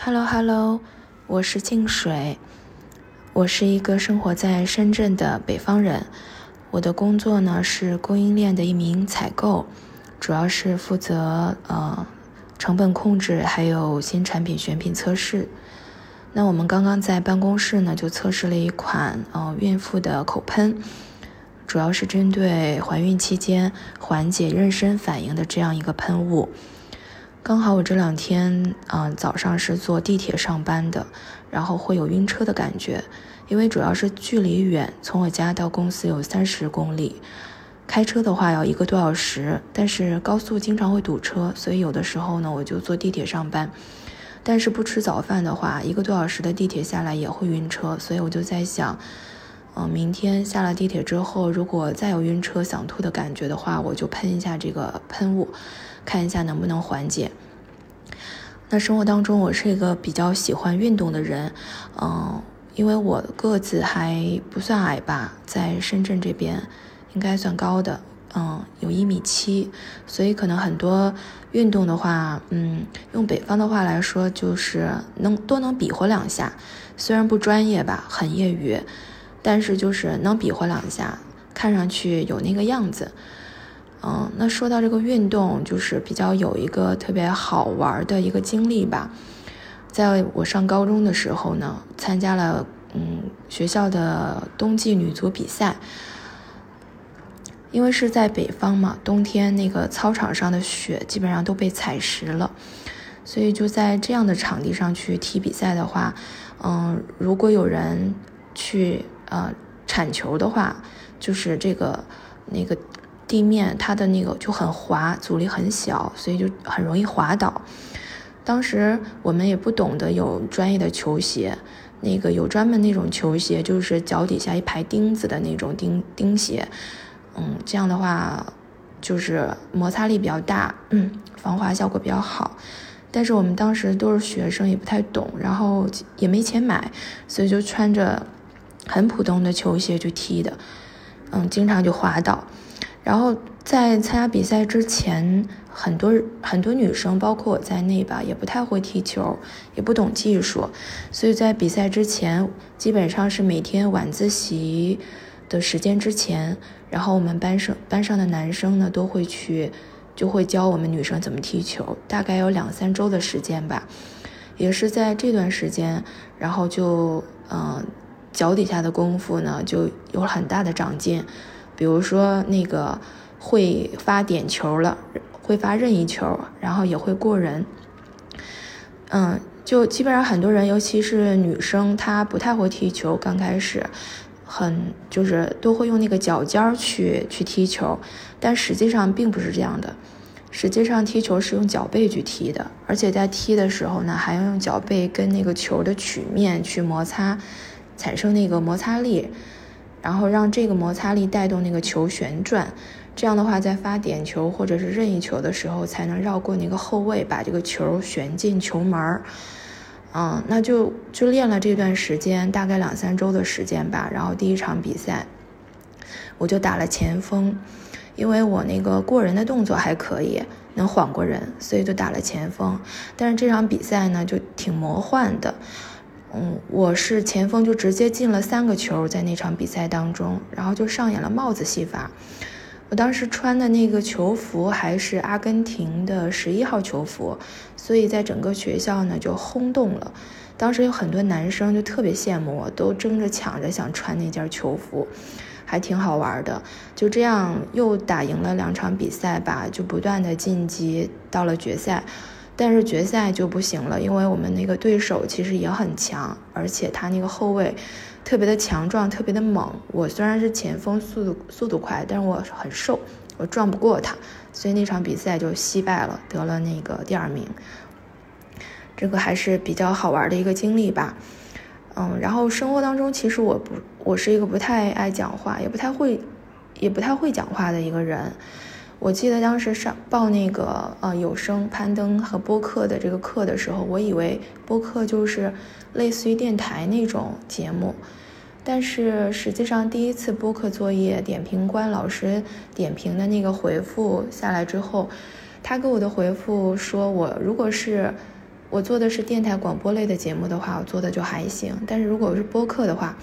Hello Hello，我是静水，我是一个生活在深圳的北方人。我的工作呢是供应链的一名采购，主要是负责呃成本控制，还有新产品选品测试。那我们刚刚在办公室呢就测试了一款呃孕妇的口喷，主要是针对怀孕期间缓解妊娠反应的这样一个喷雾。刚好我这两天，嗯，早上是坐地铁上班的，然后会有晕车的感觉，因为主要是距离远，从我家到公司有三十公里，开车的话要一个多小时，但是高速经常会堵车，所以有的时候呢，我就坐地铁上班。但是不吃早饭的话，一个多小时的地铁下来也会晕车，所以我就在想，嗯，明天下了地铁之后，如果再有晕车想吐的感觉的话，我就喷一下这个喷雾。看一下能不能缓解。那生活当中，我是一个比较喜欢运动的人，嗯，因为我个子还不算矮吧，在深圳这边应该算高的，嗯，有一米七，所以可能很多运动的话，嗯，用北方的话来说，就是能多能比划两下，虽然不专业吧，很业余，但是就是能比划两下，看上去有那个样子。嗯，那说到这个运动，就是比较有一个特别好玩的一个经历吧。在我上高中的时候呢，参加了嗯学校的冬季女足比赛。因为是在北方嘛，冬天那个操场上的雪基本上都被踩实了，所以就在这样的场地上去踢比赛的话，嗯，如果有人去呃铲球的话，就是这个那个。地面它的那个就很滑，阻力很小，所以就很容易滑倒。当时我们也不懂得有专业的球鞋，那个有专门那种球鞋，就是脚底下一排钉子的那种钉钉鞋。嗯，这样的话就是摩擦力比较大，嗯，防滑效果比较好。但是我们当时都是学生，也不太懂，然后也没钱买，所以就穿着很普通的球鞋去踢的。嗯，经常就滑倒。然后在参加比赛之前，很多很多女生，包括我在内吧，也不太会踢球，也不懂技术，所以在比赛之前，基本上是每天晚自习的时间之前，然后我们班上班上的男生呢都会去，就会教我们女生怎么踢球，大概有两三周的时间吧，也是在这段时间，然后就嗯，脚底下的功夫呢就有很大的长进。比如说那个会发点球了，会发任意球，然后也会过人。嗯，就基本上很多人，尤其是女生，她不太会踢球，刚开始很就是都会用那个脚尖去去踢球，但实际上并不是这样的。实际上踢球是用脚背去踢的，而且在踢的时候呢，还要用脚背跟那个球的曲面去摩擦，产生那个摩擦力。然后让这个摩擦力带动那个球旋转，这样的话，在发点球或者是任意球的时候，才能绕过那个后卫，把这个球旋进球门儿。嗯，那就就练了这段时间，大概两三周的时间吧。然后第一场比赛，我就打了前锋，因为我那个过人的动作还可以，能晃过人，所以就打了前锋。但是这场比赛呢，就挺魔幻的。我是前锋，就直接进了三个球，在那场比赛当中，然后就上演了帽子戏法。我当时穿的那个球服还是阿根廷的十一号球服，所以在整个学校呢就轰动了。当时有很多男生就特别羡慕我，都争着抢着想穿那件球服，还挺好玩的。就这样又打赢了两场比赛吧，就不断的晋级到了决赛。但是决赛就不行了，因为我们那个对手其实也很强，而且他那个后卫特别的强壮，特别的猛。我虽然是前锋，速度速度快，但是我很瘦，我撞不过他，所以那场比赛就惜败了，得了那个第二名。这个还是比较好玩的一个经历吧。嗯，然后生活当中其实我不，我是一个不太爱讲话，也不太会，也不太会讲话的一个人。我记得当时上报那个呃有声攀登和播客的这个课的时候，我以为播客就是类似于电台那种节目，但是实际上第一次播客作业点评官老师点评的那个回复下来之后，他给我的回复说我如果是我做的是电台广播类的节目的话，我做的就还行。但是如果是播客的话，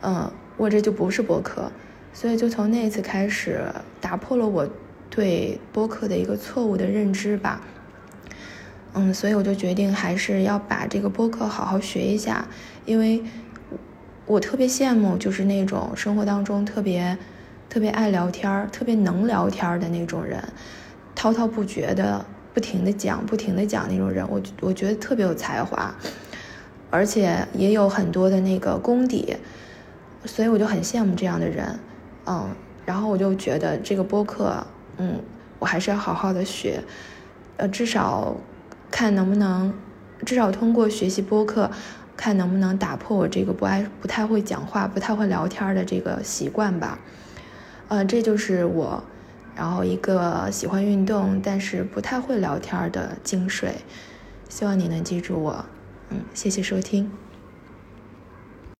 嗯，我这就不是播客，所以就从那次开始，打破了我对播客的一个错误的认知吧。嗯，所以我就决定还是要把这个播客好好学一下，因为我特别羡慕就是那种生活当中特别特别爱聊天、特别能聊天的那种人，滔滔不绝的。不停的讲，不停的讲那种人，我我觉得特别有才华，而且也有很多的那个功底，所以我就很羡慕这样的人，嗯，然后我就觉得这个播客，嗯，我还是要好好的学，呃，至少看能不能，至少通过学习播客，看能不能打破我这个不爱、不太会讲话、不太会聊天的这个习惯吧，呃，这就是我。然后一个喜欢运动但是不太会聊天的金水，希望你能记住我，嗯，谢谢收听。